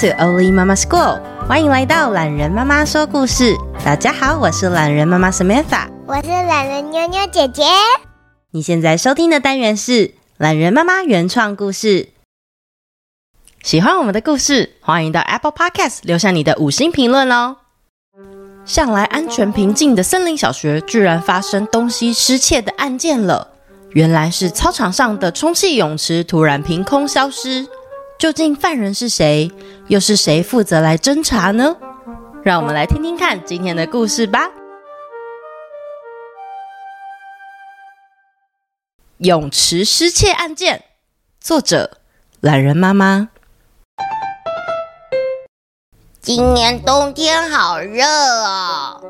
To Oli Mama School，欢迎来到懒人妈妈说故事。大家好，我是懒人妈妈 Samantha，我是懒人妞妞姐姐。你现在收听的单元是懒人妈妈原创故事。喜欢我们的故事，欢迎到 Apple Podcast 留下你的五星评论哦。向来安全平静的森林小学，居然发生东西失窃的案件了。原来是操场上的充气泳池突然凭空消失。究竟犯人是谁？又是谁负责来侦查呢？让我们来听听看今天的故事吧。泳池失窃案件，作者：懒人妈妈。今年冬天好热啊！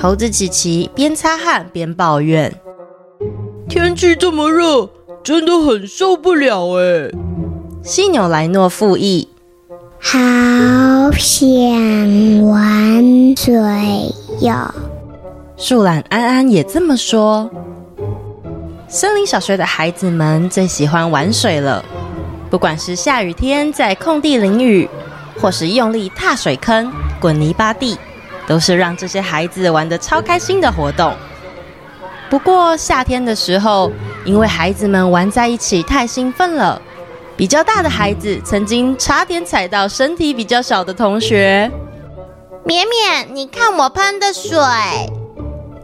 猴子琪琪边擦汗边抱怨：“天气这么热，真的很受不了哎。”犀牛莱诺复议：“好想玩水哟。”树懒安安也这么说。森林小学的孩子们最喜欢玩水了，不管是下雨天在空地淋雨，或是用力踏水坑、滚泥巴地，都是让这些孩子玩的超开心的活动。不过夏天的时候，因为孩子们玩在一起太兴奋了。比较大的孩子曾经差点踩到身体比较小的同学。绵绵，你看我喷的水。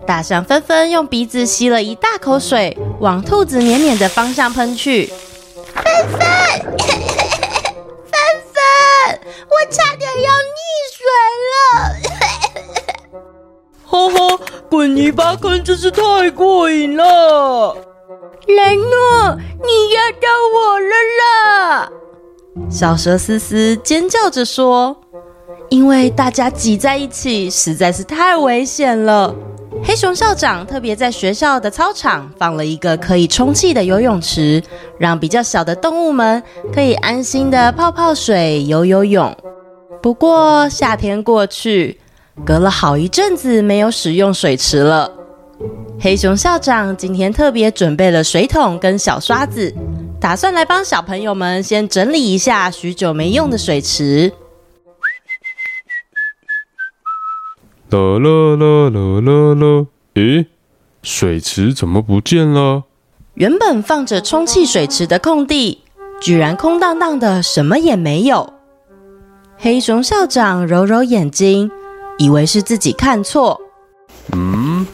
大象纷纷用鼻子吸了一大口水，往兔子绵绵的方向喷去。纷纷，纷纷，我差点要溺水了。哈哈，滚泥巴坑真是太过瘾了。莱诺，你压到我了啦！小蛇思思尖叫着说：“因为大家挤在一起实在是太危险了。”黑熊校长特别在学校的操场放了一个可以充气的游泳池，让比较小的动物们可以安心的泡泡水、游游泳。不过夏天过去，隔了好一阵子没有使用水池了。黑熊校长今天特别准备了水桶跟小刷子，打算来帮小朋友们先整理一下许久没用的水池。啦啦啦啦啦啦！诶，水池怎么不见了？原本放着充气水池的空地，居然空荡荡的，什么也没有。黑熊校长揉揉眼睛，以为是自己看错。嗯。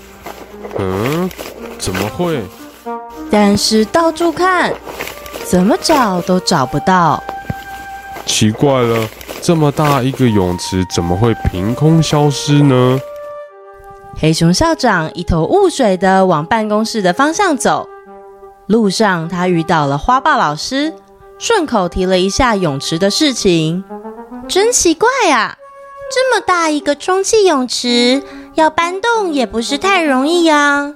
嗯，怎么会？但是到处看，怎么找都找不到。奇怪了，这么大一个泳池，怎么会凭空消失呢？黑熊校长一头雾水的往办公室的方向走，路上他遇到了花豹老师，顺口提了一下泳池的事情。真奇怪啊，这么大一个充气泳池。要搬动也不是太容易呀。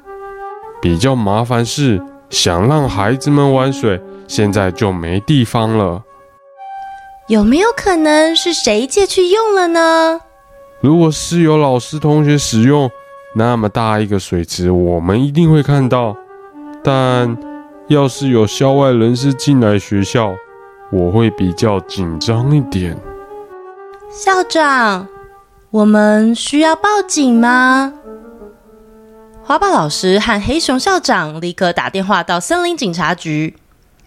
比较麻烦是想让孩子们玩水，现在就没地方了。有没有可能是谁借去用了呢？如果是有老师同学使用那么大一个水池，我们一定会看到。但要是有校外人士进来学校，我会比较紧张一点。校长。我们需要报警吗？花豹老师和黑熊校长立刻打电话到森林警察局，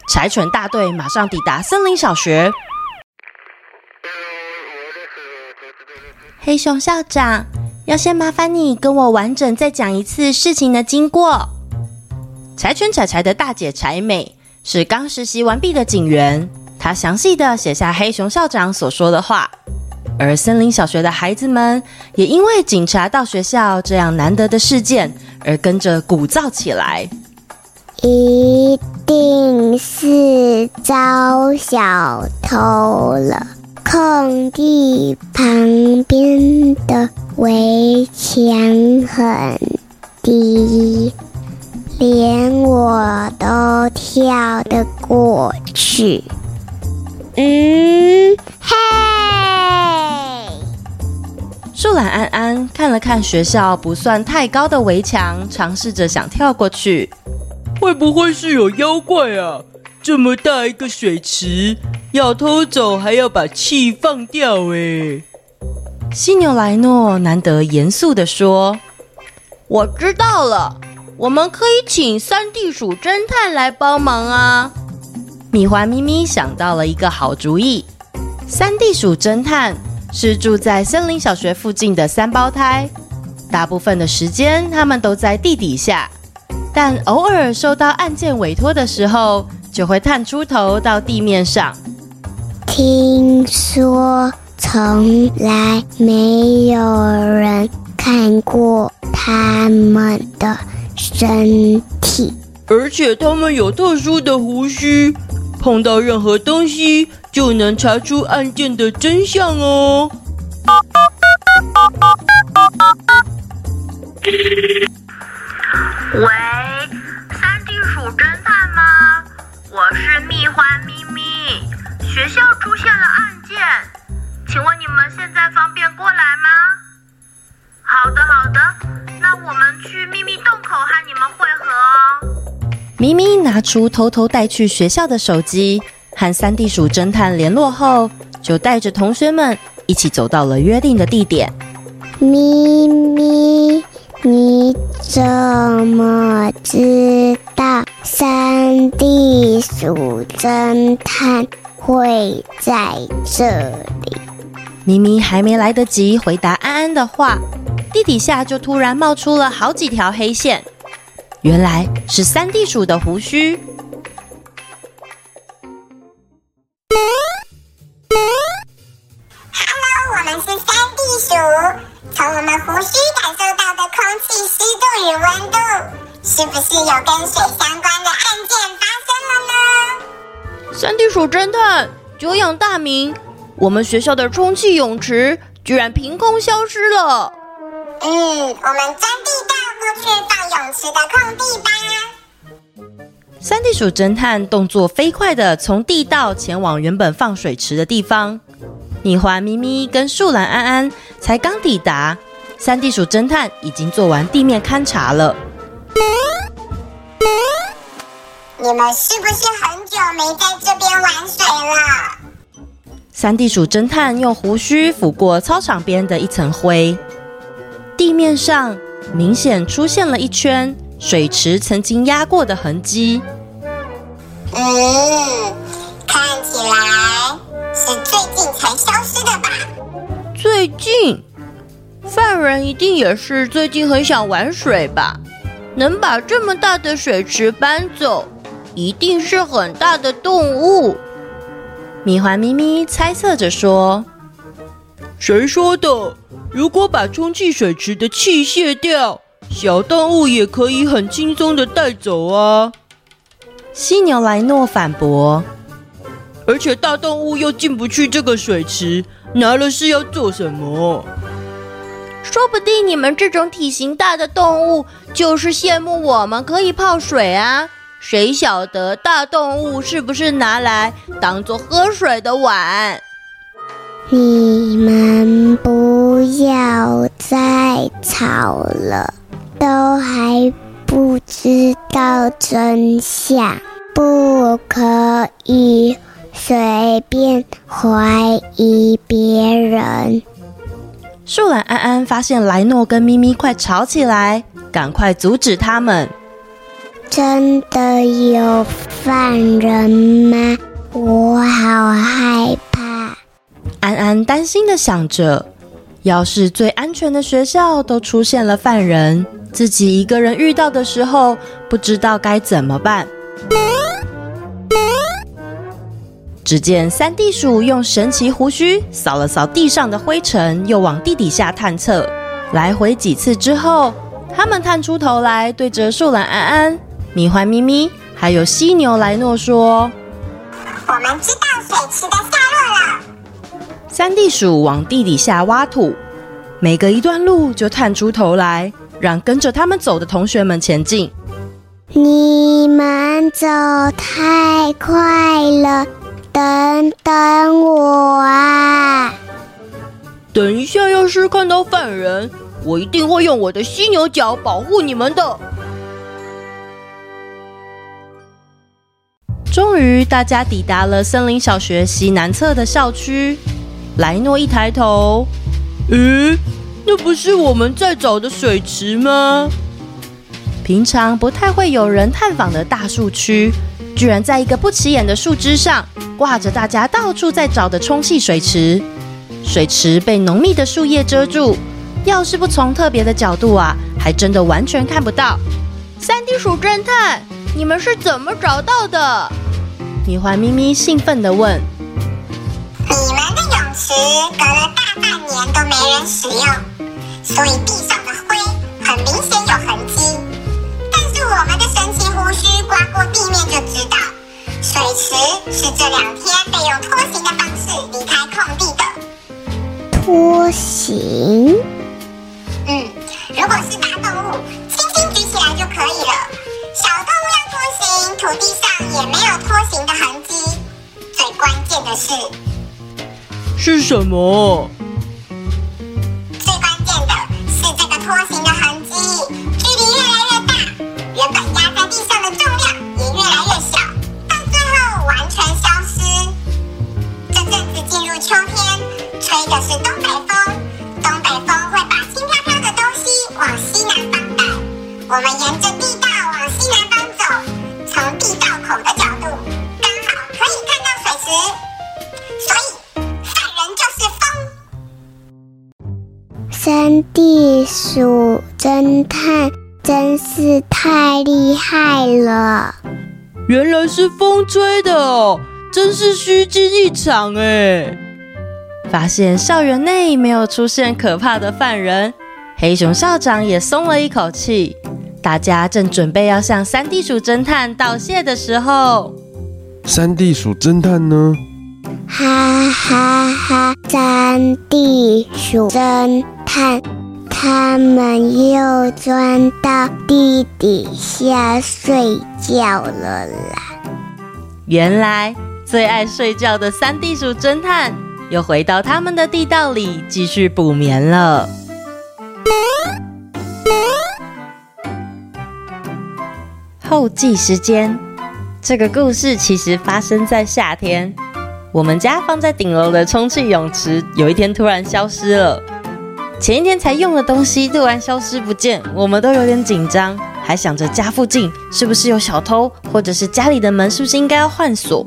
柴犬大队马上抵达森林小学。黑熊校长，要先麻烦你跟我完整再讲一次事情的经过。柴犬柴柴的大姐柴美是刚实习完毕的警员，她详细的写下黑熊校长所说的话。而森林小学的孩子们也因为警察到学校这样难得的事件而跟着鼓噪起来。一定是遭小偷了！空地旁边的围墙很低，连我都跳得过去。嗯，嘿。树懒安安看了看学校不算太高的围墙，尝试着想跳过去。会不会是有妖怪啊？这么大一个水池，要偷走还要把气放掉诶。犀牛莱诺难得严肃地说：“我知道了，我们可以请三地鼠侦探来帮忙啊。”米花咪咪想到了一个好主意。三地鼠侦探是住在森林小学附近的三胞胎，大部分的时间他们都在地底下，但偶尔受到案件委托的时候，就会探出头到地面上。听说从来没有人看过他们的身体，而且他们有特殊的胡须。碰到任何东西就能查出案件的真相哦。喂，三地鼠侦探吗？我是蜜獾咪咪，学校出现了案件，请问你们现在方便过来吗？好的，好的，那我们去秘密洞口和你们会合哦。咪咪拿出偷偷带去学校的手机，和三地鼠侦探联络后，就带着同学们一起走到了约定的地点。咪咪，你怎么知道三地鼠侦探会在这里？咪咪还没来得及回答安安的话，地底下就突然冒出了好几条黑线。原来是三地鼠的胡须。是三地鼠。从我们胡须感受到的空气湿度与温度，是不是有跟水相关的案件发生了呢？三地鼠侦探，久仰大名，我们学校的充气泳池居然凭空消失了。嗯，我们钻地道过去放泳池的空地吧。三地鼠侦探动作飞快地从地道前往原本放水池的地方。米华咪咪跟树懒安安才刚抵达，三地鼠侦探已经做完地面勘察了。你们是不是很久没在这边玩水了？三地鼠侦探用胡须抚过操场边的一层灰。地面上明显出现了一圈水池曾经压过的痕迹。嗯，看起来是最近才消失的吧？最近，犯人一定也是最近很想玩水吧？能把这么大的水池搬走，一定是很大的动物。米花咪咪猜测着说：“谁说的？”如果把充气水池的气卸掉，小动物也可以很轻松的带走啊！犀牛莱诺反驳。而且大动物又进不去这个水池，拿了是要做什么？说不定你们这种体型大的动物就是羡慕我们可以泡水啊！谁晓得大动物是不是拿来当做喝水的碗？你们不要再吵了，都还不知道真相，不可以随便怀疑别人。树懒安安发现莱诺跟咪咪快吵起来，赶快阻止他们。真的有犯人吗？我好害怕。安安担心的想着，要是最安全的学校都出现了犯人，自己一个人遇到的时候，不知道该怎么办。只见三地鼠用神奇胡须扫了扫地上的灰尘，又往地底下探测。来回几次之后，他们探出头来，对着树懒安安、米花咪咪还有犀牛莱诺说：“我们知道水池的下落了。”三地鼠往地底下挖土，每隔一段路就探出头来，让跟着他们走的同学们前进。你们走太快了，等等我啊！等一下，要是看到犯人，我一定会用我的犀牛角保护你们的。终于，大家抵达了森林小学西南侧的校区。莱诺一抬头，咦，那不是我们在找的水池吗？平常不太会有人探访的大树区，居然在一个不起眼的树枝上挂着大家到处在找的充气水池。水池被浓密的树叶遮住，要是不从特别的角度啊，还真的完全看不到。三地鼠侦探，你们是怎么找到的？米环咪咪兴奋地问：“你们的泳池隔了大半年都没人使用，所以地上的灰很明显有痕迹。但是我们的神奇胡须刮过地面就知道，水池是这两天被用拖行的方式离开空地的。拖行？嗯，如果是大动物，轻轻举起来就可以了。小动物要拖行，土地上也没有拖行的痕迹。最关键的是，是什么？我们沿着地道往西南方走，从地道口的角度，刚好可以看到水池。所以，犯人就是风。三地鼠侦探真是太厉害了！原来是风吹的哦，真是虚惊一场哎！发现校园内没有出现可怕的犯人，黑熊校长也松了一口气。大家正准备要向三地鼠侦探道谢的时候，三地鼠侦探呢？哈哈哈！三地鼠侦探，他们又钻到地底下睡觉了啦！原来最爱睡觉的三地鼠侦探又回到他们的地道里继续补眠了。后记时间，这个故事其实发生在夏天。我们家放在顶楼的充气泳池，有一天突然消失了。前一天才用的东西突然消失不见，我们都有点紧张，还想着家附近是不是有小偷，或者是家里的门是不是应该要换锁。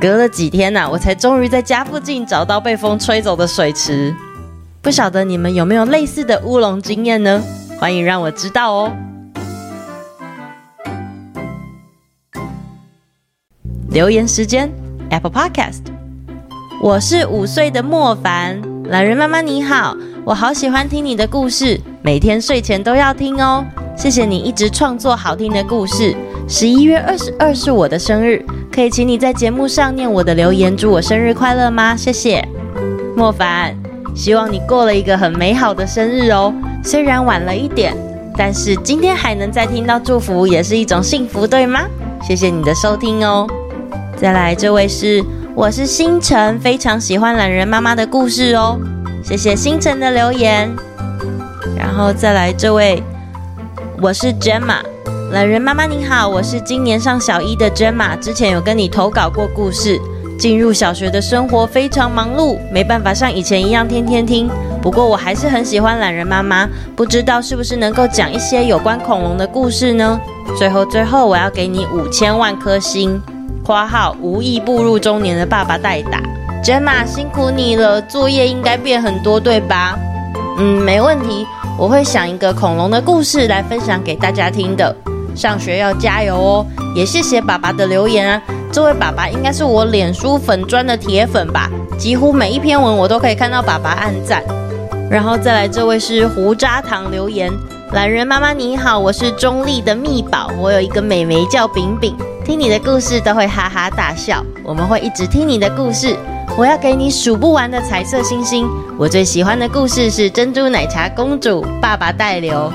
隔了几天呐、啊，我才终于在家附近找到被风吹走的水池。不晓得你们有没有类似的乌龙经验呢？欢迎让我知道哦。留言时间，Apple Podcast。我是五岁的莫凡，懒人妈妈你好，我好喜欢听你的故事，每天睡前都要听哦。谢谢你一直创作好听的故事。十一月二十二是我的生日，可以请你在节目上念我的留言，祝我生日快乐吗？谢谢，莫凡，希望你过了一个很美好的生日哦。虽然晚了一点，但是今天还能再听到祝福，也是一种幸福，对吗？谢谢你的收听哦。再来，这位是我是星辰，非常喜欢懒人妈妈的故事哦，谢谢星辰的留言。然后再来这位，我是 Gemma，懒人妈妈你好，我是今年上小一的 Gemma，之前有跟你投稿过故事。进入小学的生活非常忙碌，没办法像以前一样天天听。不过我还是很喜欢懒人妈妈，不知道是不是能够讲一些有关恐龙的故事呢？最后最后，我要给你五千万颗星。括号无意步入中年的爸爸代打，Gemma 辛苦你了，作业应该变很多对吧？嗯，没问题，我会想一个恐龙的故事来分享给大家听的。上学要加油哦！也谢谢爸爸的留言啊，这位爸爸应该是我脸书粉砖的铁粉吧，几乎每一篇文我都可以看到爸爸按赞。然后再来这位是胡渣糖留言，懒人妈妈你好，我是中立的蜜宝，我有一个妹妹叫饼饼。听你的故事都会哈哈大笑，我们会一直听你的故事。我要给你数不完的彩色星星。我最喜欢的故事是珍珠奶茶公主，爸爸代留。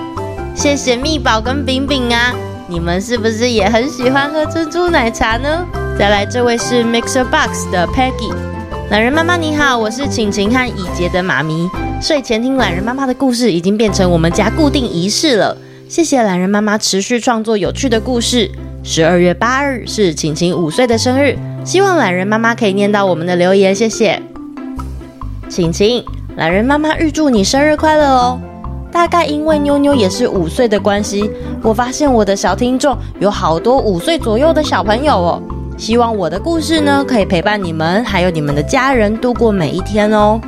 谢谢蜜宝跟饼饼啊，你们是不是也很喜欢喝珍珠奶茶呢？再来，这位是 Mixer Box 的 Peggy。懒人妈妈你好，我是晴晴和以杰的妈咪。睡前听懒人妈妈的故事已经变成我们家固定仪式了。谢谢懒人妈妈持续创作有趣的故事。十二月八日是晴晴五岁的生日，希望懒人妈妈可以念到我们的留言，谢谢。晴晴，懒人妈妈预祝你生日快乐哦！大概因为妞妞也是五岁的关系，我发现我的小听众有好多五岁左右的小朋友哦。希望我的故事呢，可以陪伴你们还有你们的家人度过每一天哦。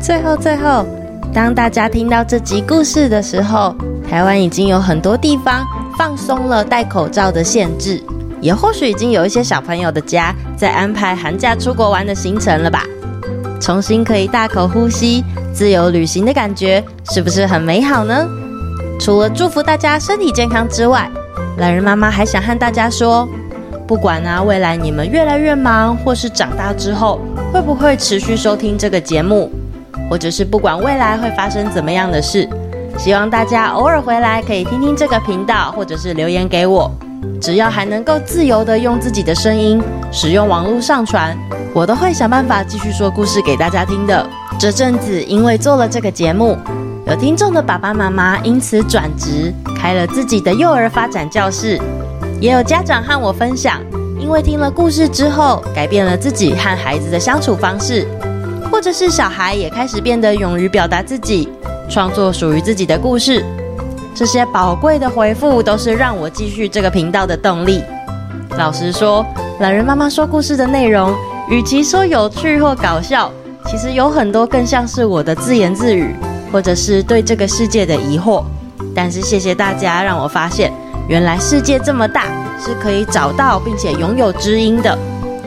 最后，最后，当大家听到这集故事的时候，台湾已经有很多地方放松了戴口罩的限制，也或许已经有一些小朋友的家在安排寒假出国玩的行程了吧？重新可以大口呼吸、自由旅行的感觉，是不是很美好呢？除了祝福大家身体健康之外，懒人妈妈还想和大家说，不管啊未来你们越来越忙，或是长大之后会不会持续收听这个节目，或者是不管未来会发生怎么样的事。希望大家偶尔回来可以听听这个频道，或者是留言给我。只要还能够自由地用自己的声音使用网络上传，我都会想办法继续说故事给大家听的。这阵子因为做了这个节目，有听众的爸爸妈妈因此转职，开了自己的幼儿发展教室，也有家长和我分享，因为听了故事之后，改变了自己和孩子的相处方式，或者是小孩也开始变得勇于表达自己。创作属于自己的故事，这些宝贵的回复都是让我继续这个频道的动力。老实说，懒人妈妈说故事的内容，与其说有趣或搞笑，其实有很多更像是我的自言自语，或者是对这个世界的疑惑。但是谢谢大家，让我发现原来世界这么大，是可以找到并且拥有知音的。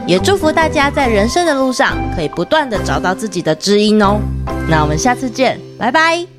也祝福大家在人生的路上可以不断地找到自己的知音哦。那我们下次见，拜拜。